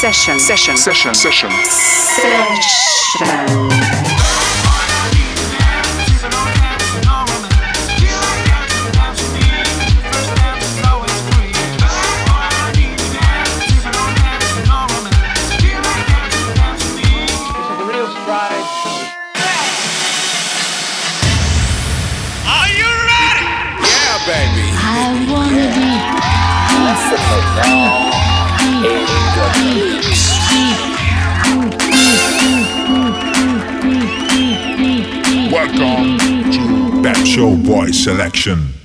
Session. Session. Session. Session. Session. Show Boy Selection.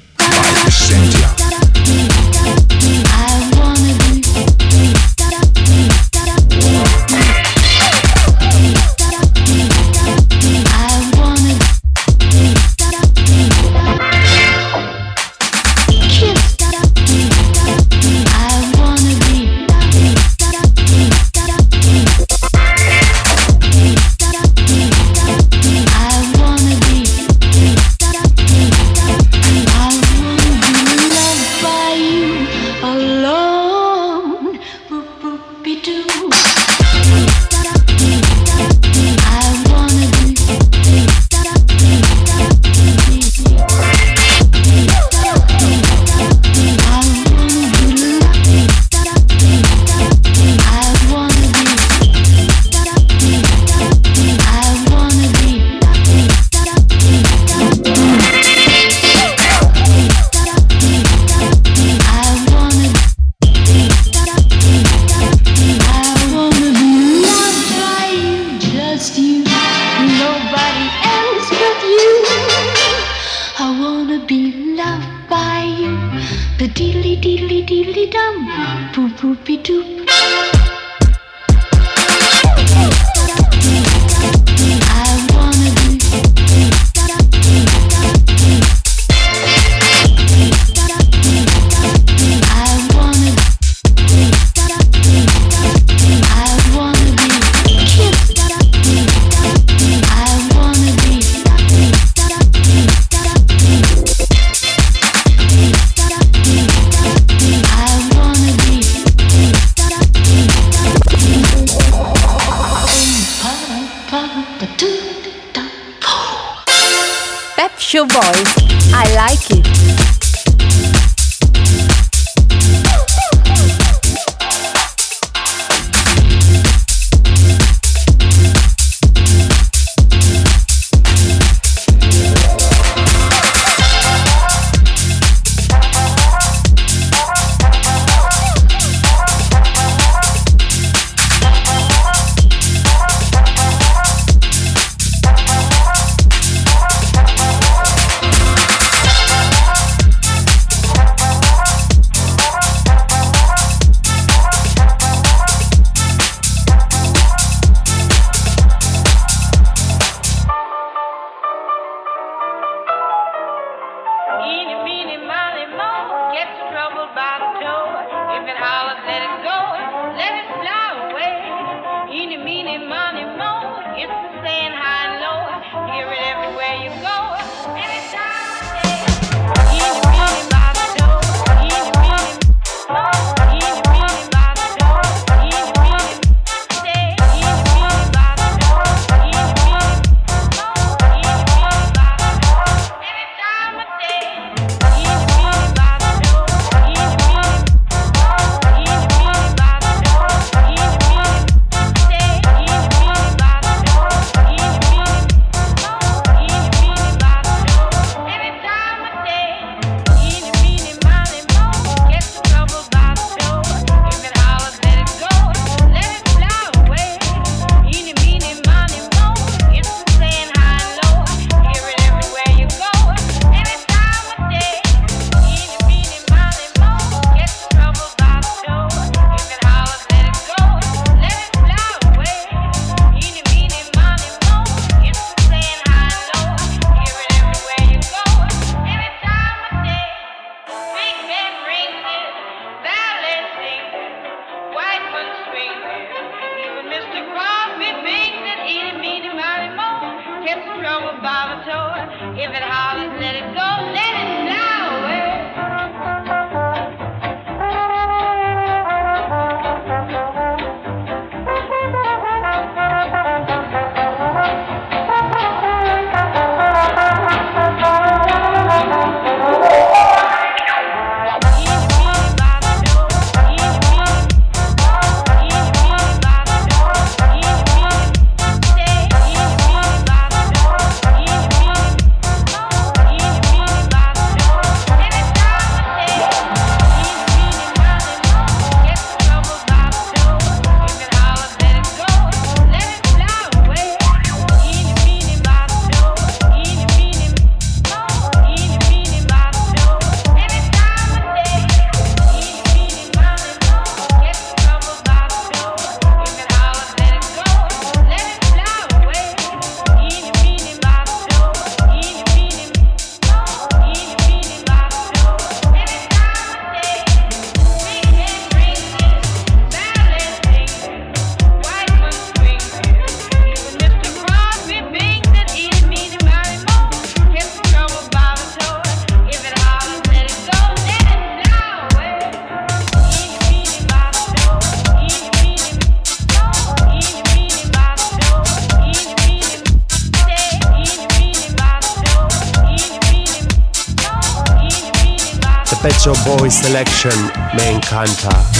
Selection me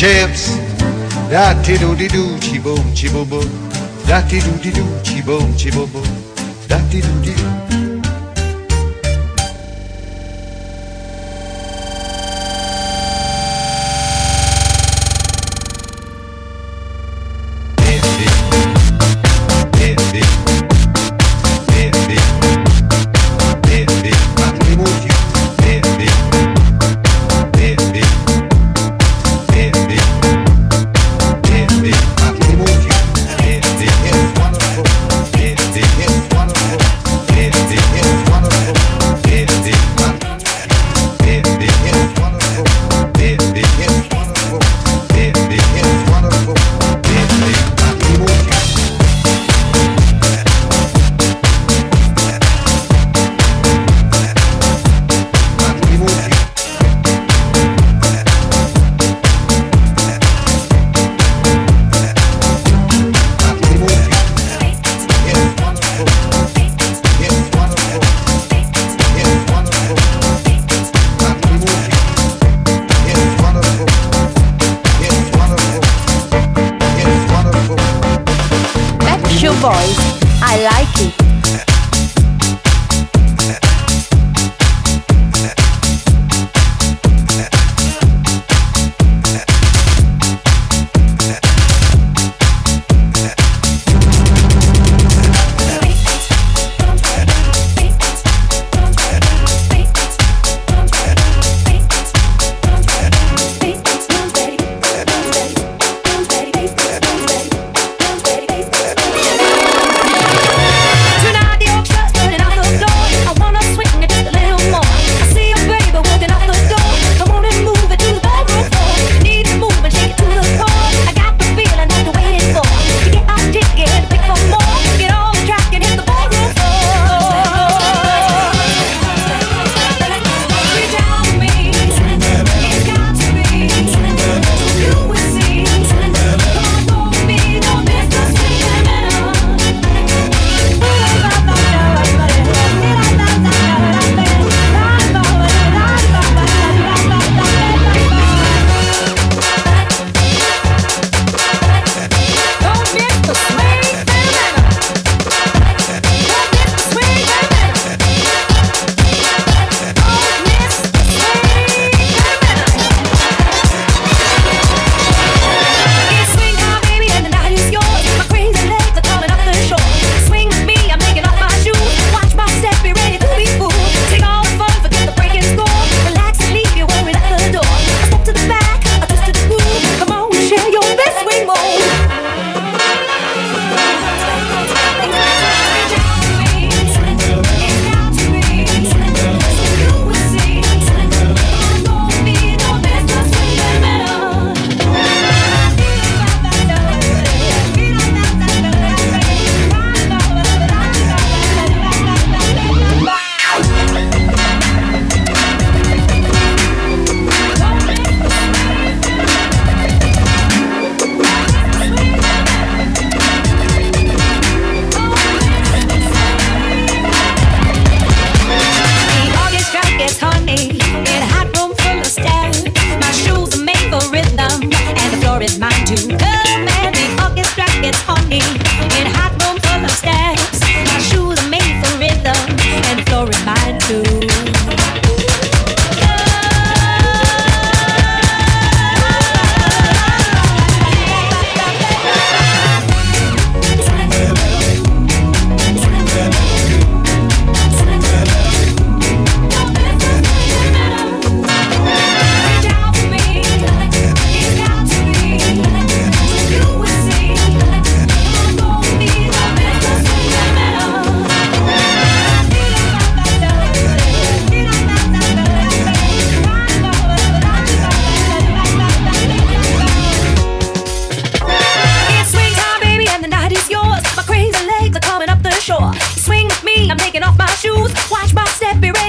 champs. Da ti do di do, chi boom, chi boom boom. Da ti do di do, chi boom, chi boom boom. Da ti do di do.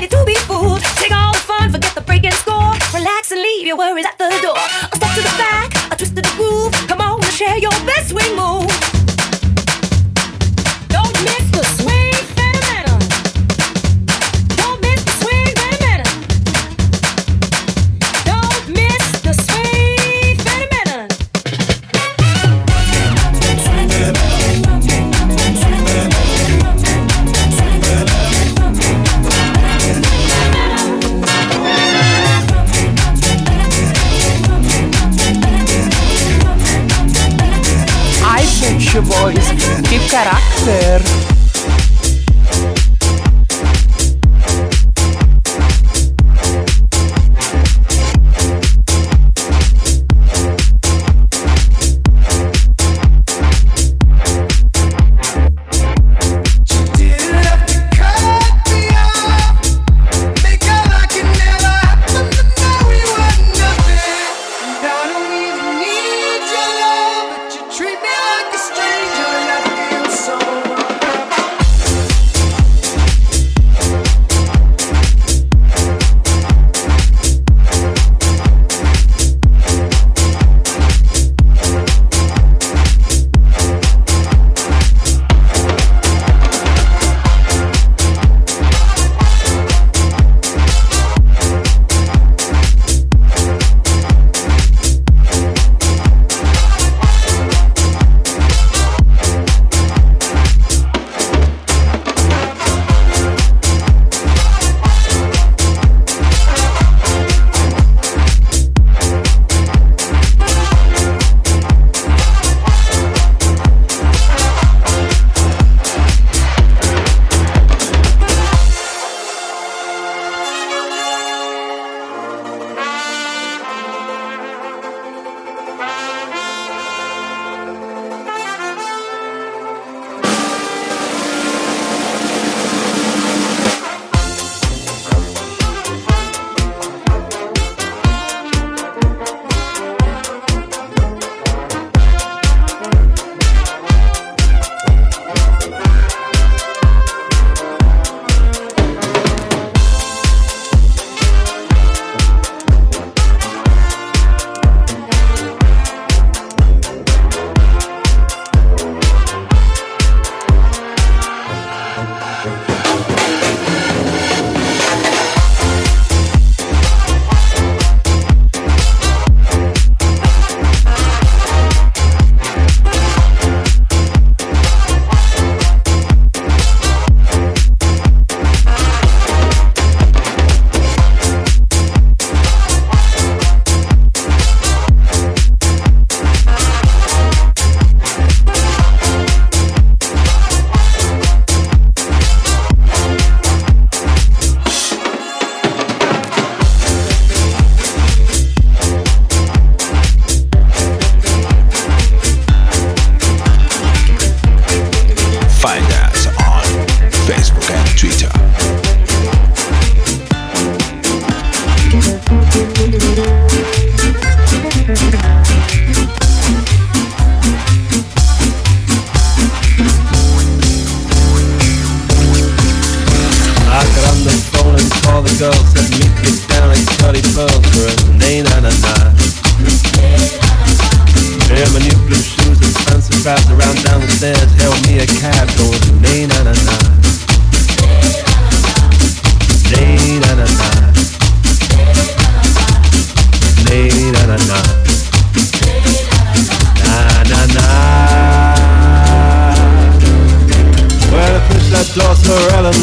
ready to be fooled. Take all the fun, forget the breaking score. Relax and leave your worries at the door.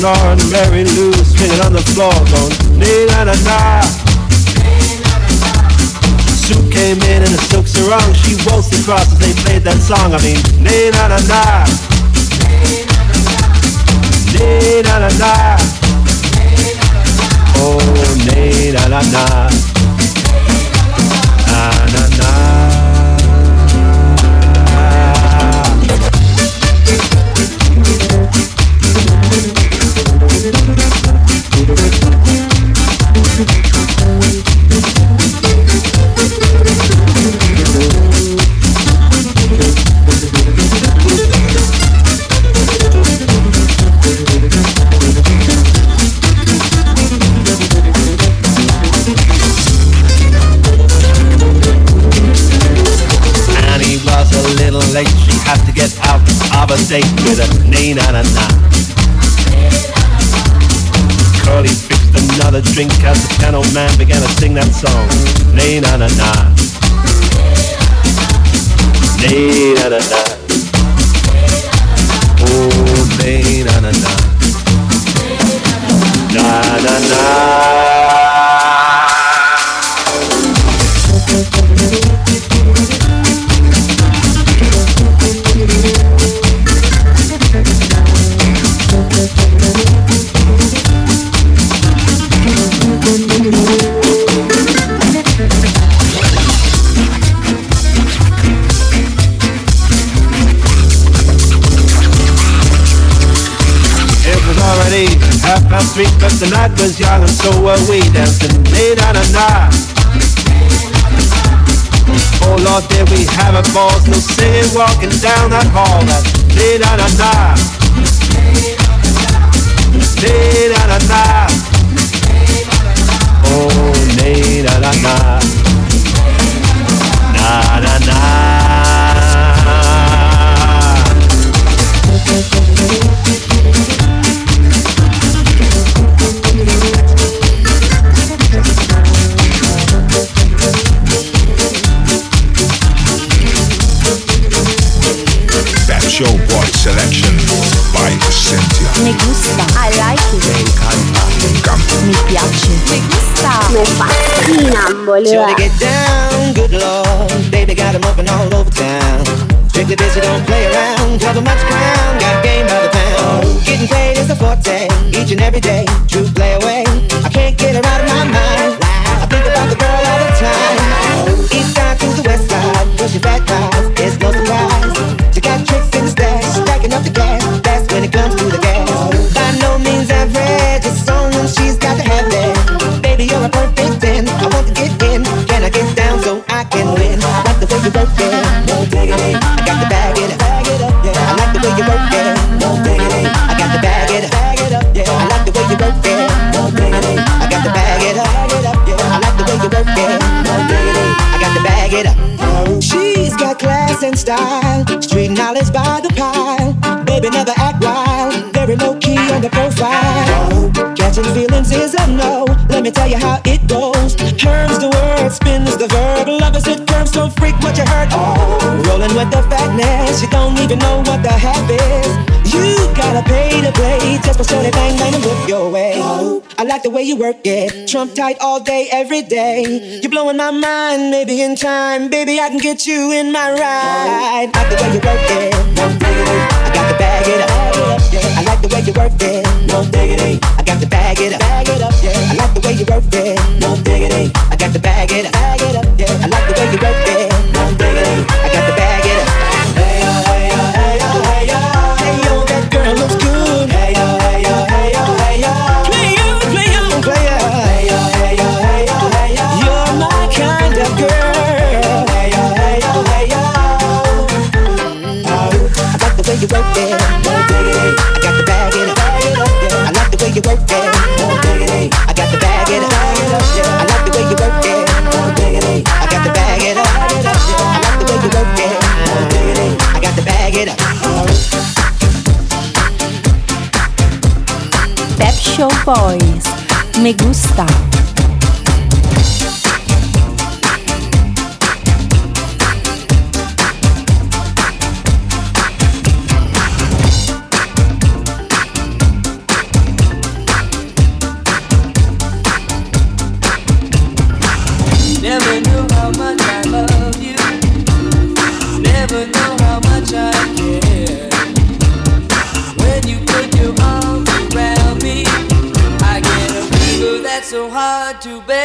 And Mary Lou swinging on the floor, going nee na na na. Sue came in in a silk sarong, she waltzed across as they played that song. I mean, nee na na na. Nee na na na. Oh, nee na na na. As the piano man began to sing that song. Nay na na na. Nay na na na. Oh, nay na na na. Na na na. We dancing na na na. Oh Lord, there we have it, balls, no singing, walking down that hall. That nay oh, na na na. Na na. Oh, na na na. Na na na. I like it. Me encanta. Me piace. Me gusta. Me fascina, boludo. Sure to get down, good lord. Baby got them up and all over town. Strictly busy, don't play around. Cover much ground, got game by the pound. Getting paid is a forte, each and every day. True play away. I can't get her out of my mind. I think about the girl all the time. East side to the west side, pushing back cars. It's no surprise. Style, street knowledge by the pile. Baby never act wild, very low key on the profile. Catching feelings is a no. Let me tell you how it goes. Turns the word, spins the verb. Love is it curves, so freak what you heard. Oh, rolling with the fatness, you don't even know what the half is. You gotta pay to play, just for shorty bang bang and whip your way. Oh, I like the way you work it, trump tight all day, every day. You're blowing my mind, maybe in time, baby I can get you in my ride. I like the way you work it, no diggity. I got to bag it up. I like the way you work it, no diggity. I got to bag it up. I like the way you work it, no diggity. I got to bag it up, bag it up, yeah. I like the way you work it, Me gusta. To bear.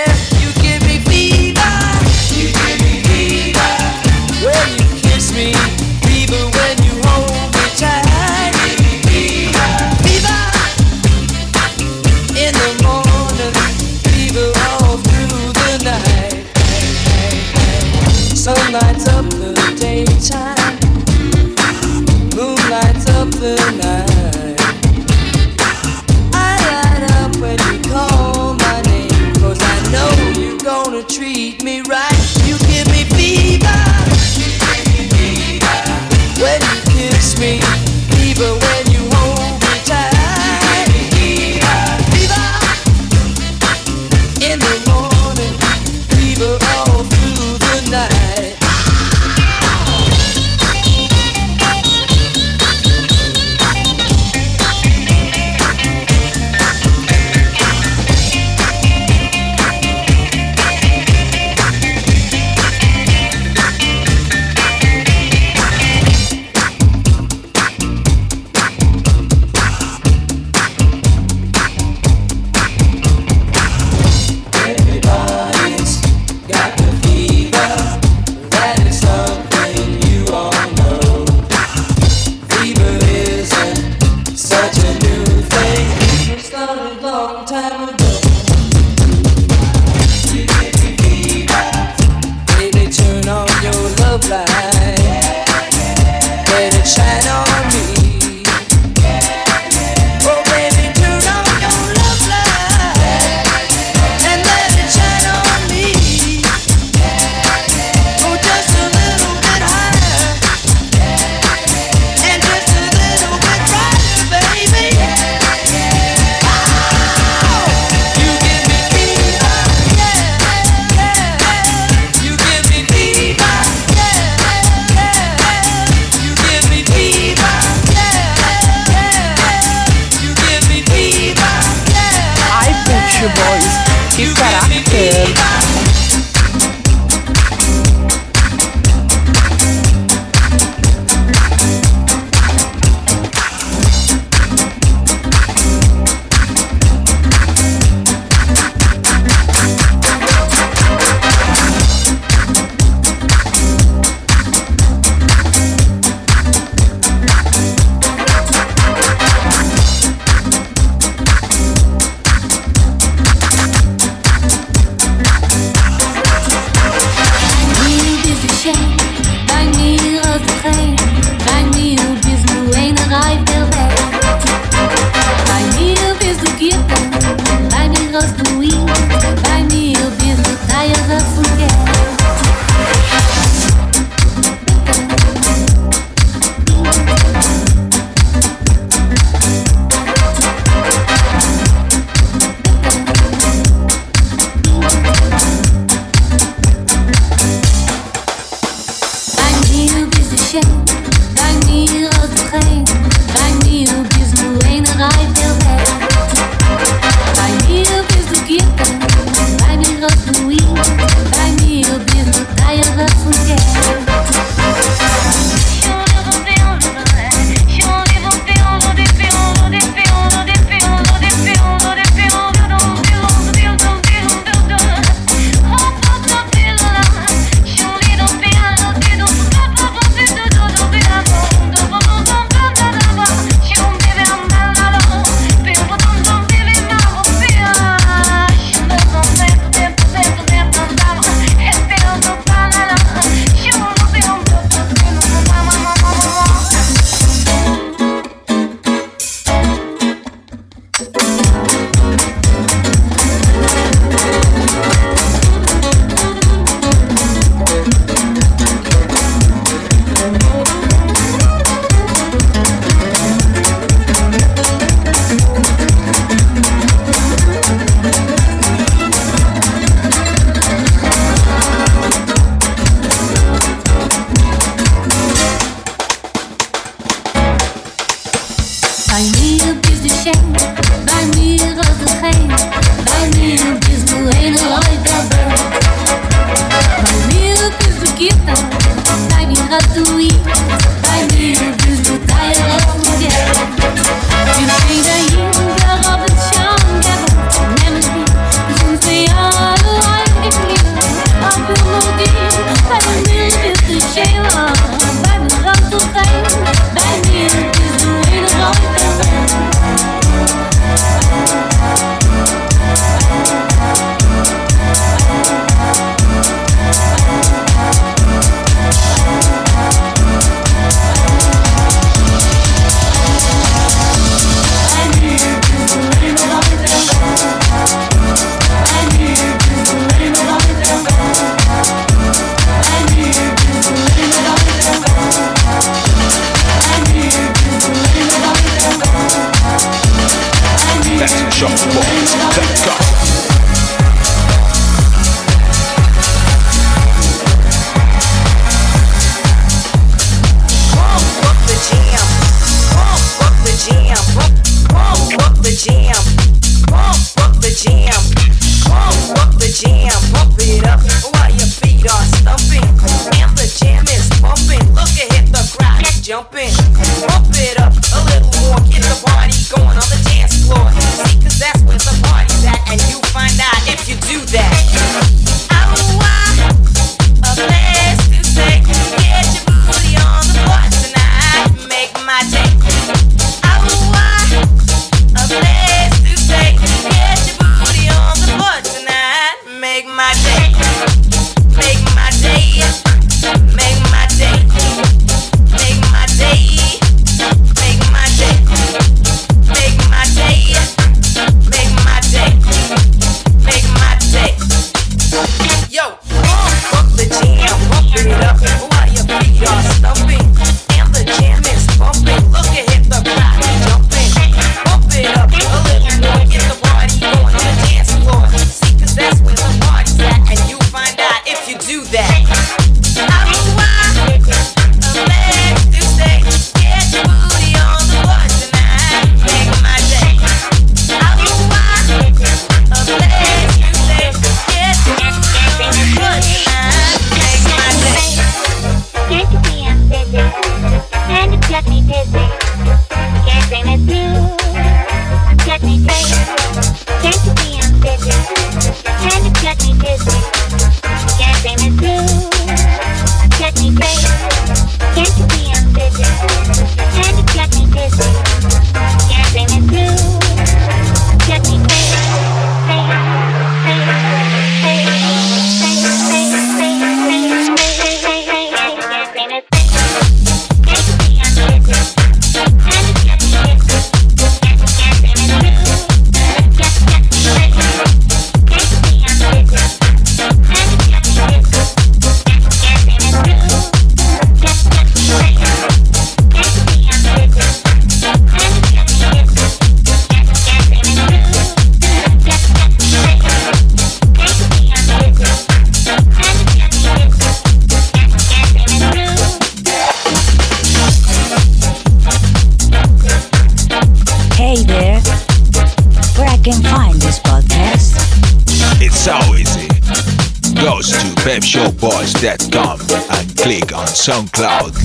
SoundCloud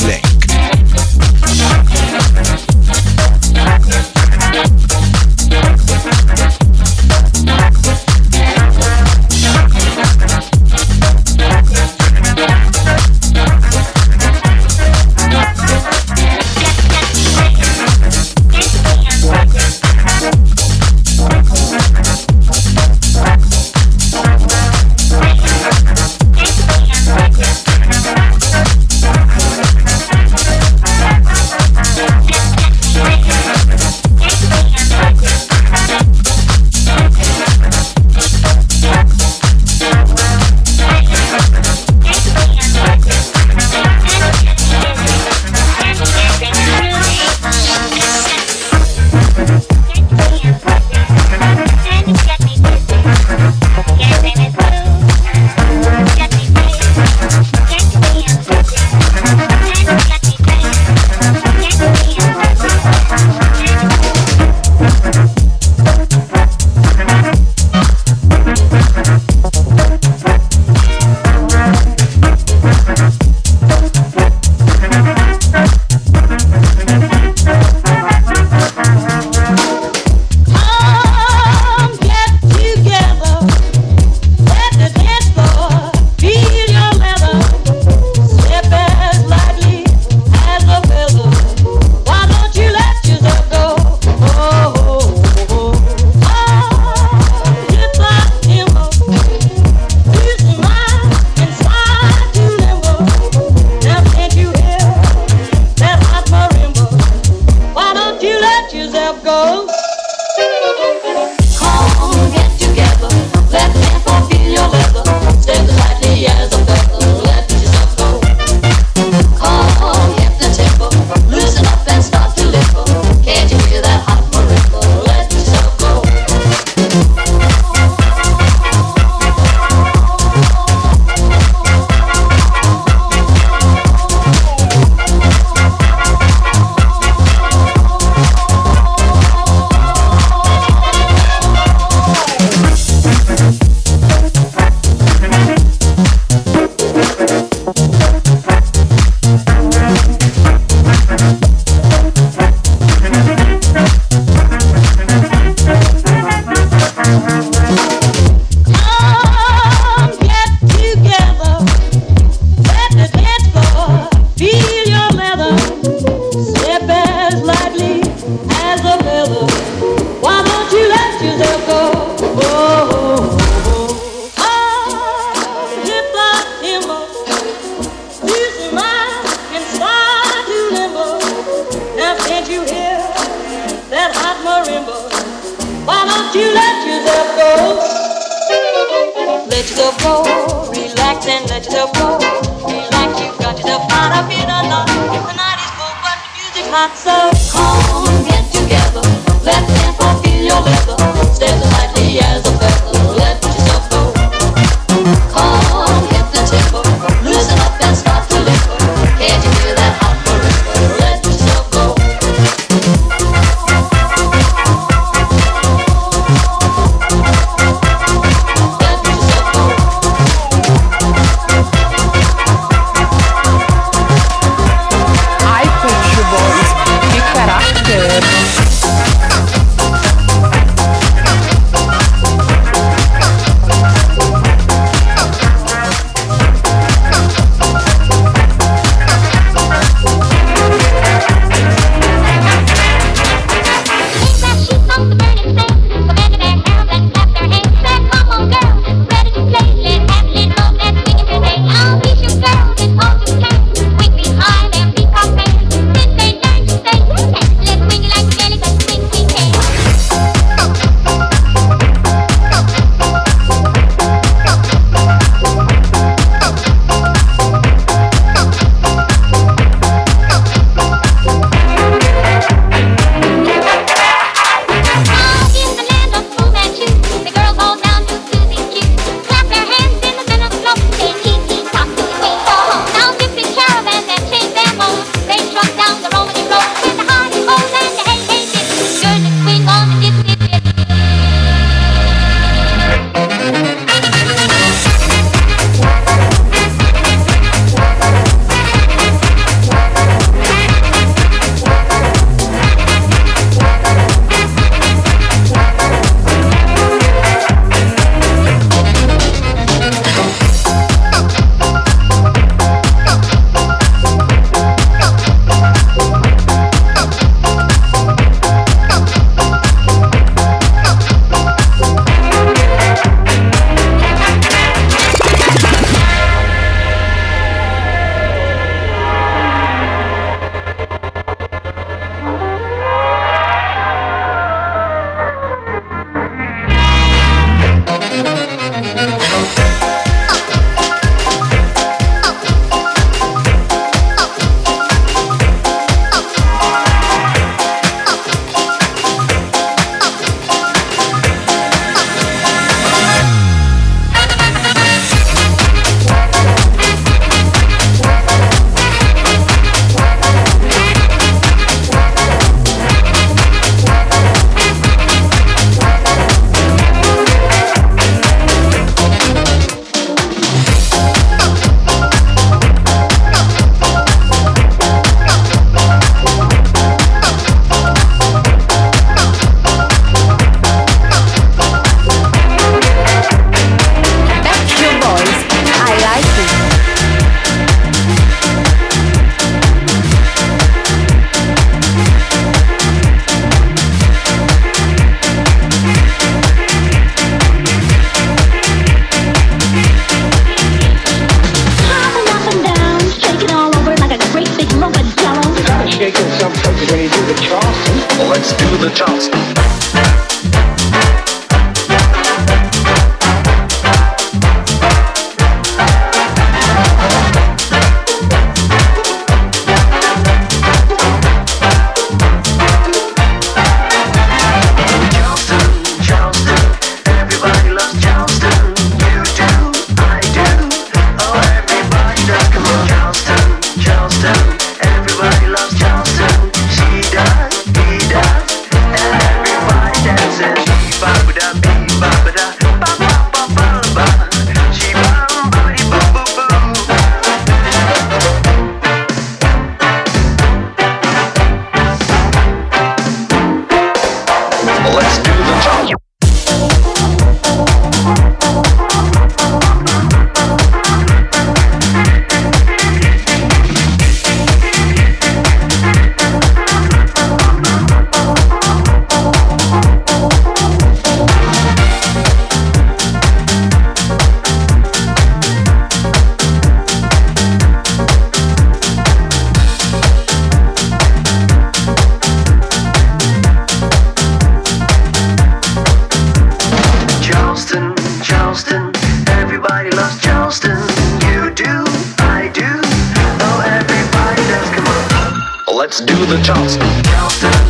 do the Charleston.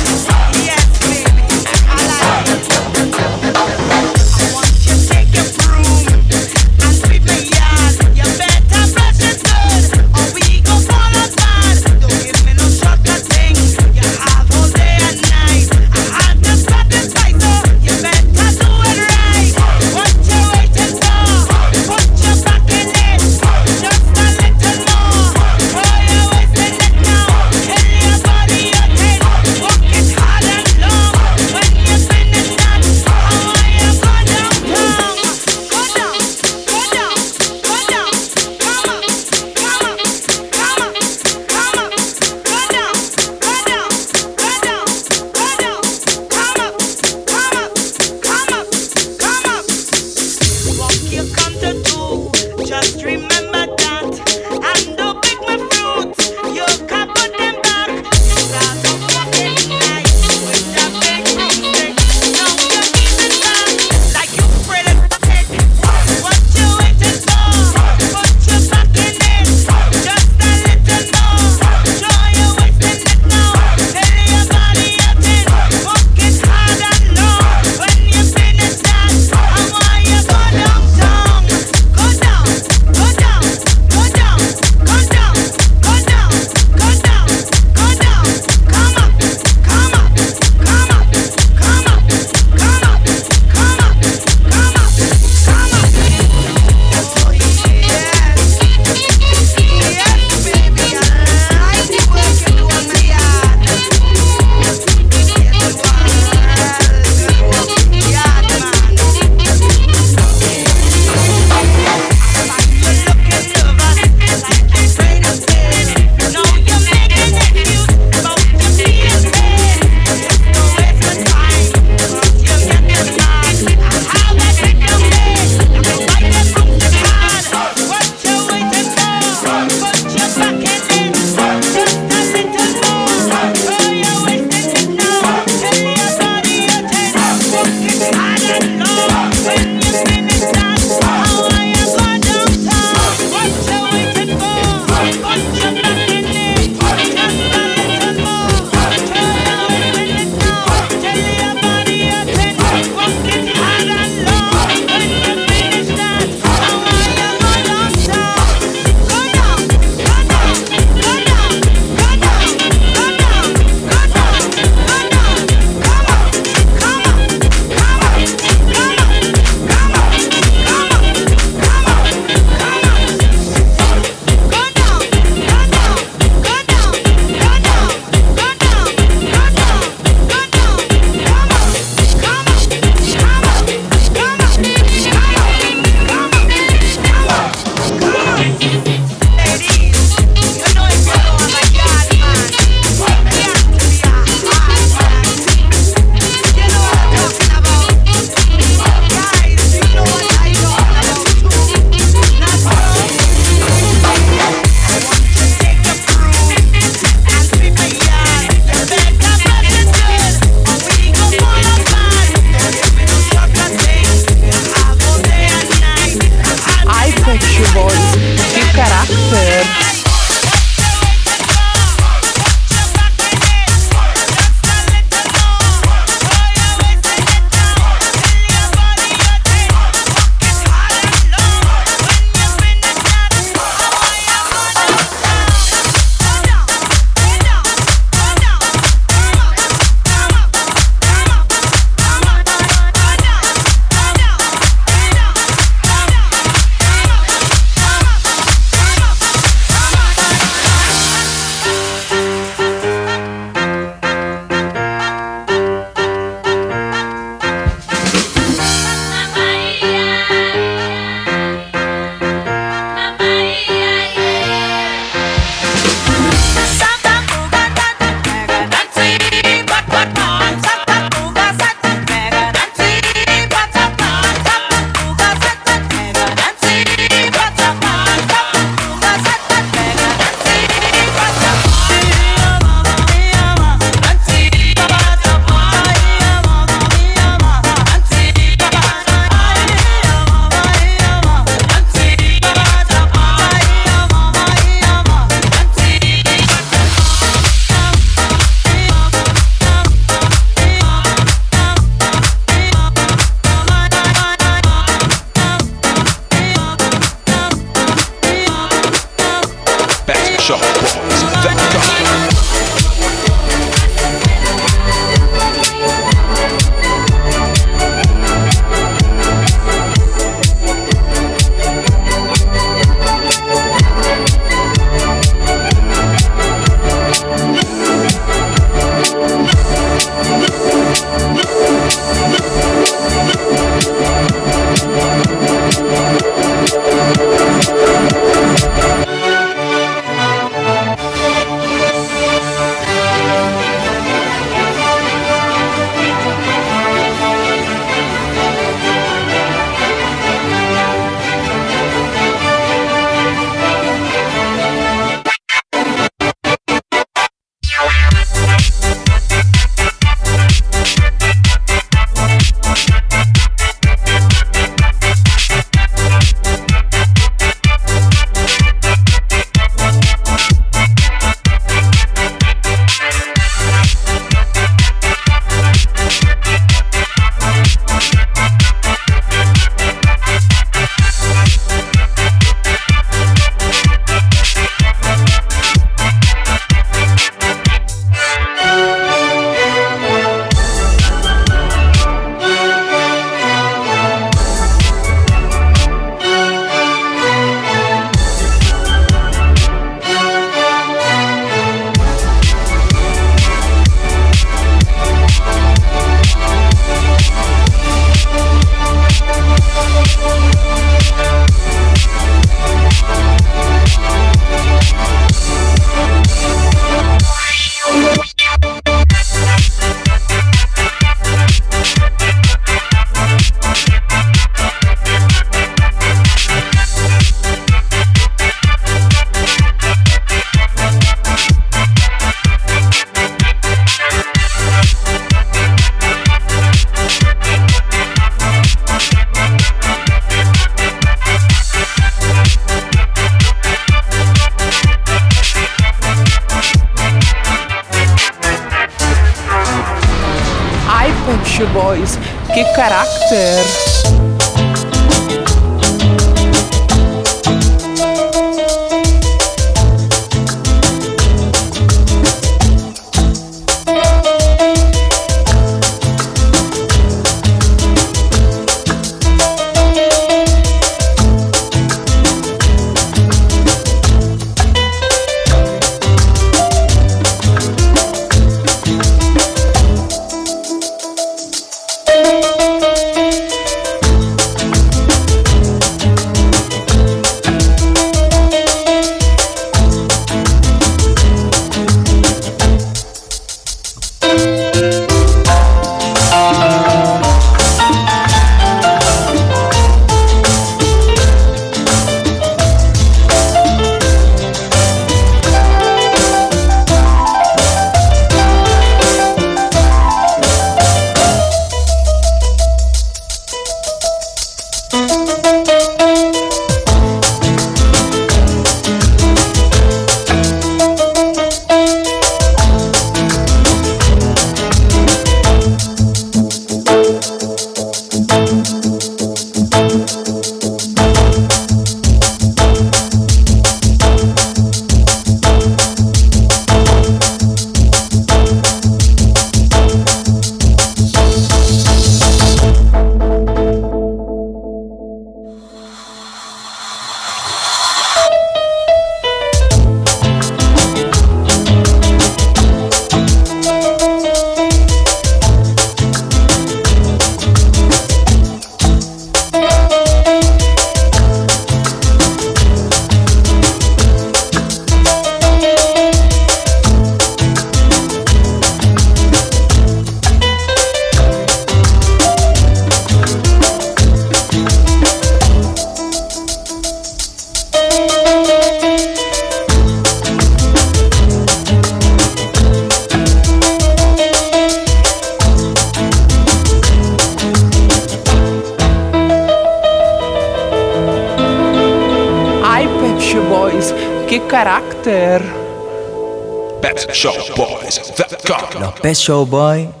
Show Boy.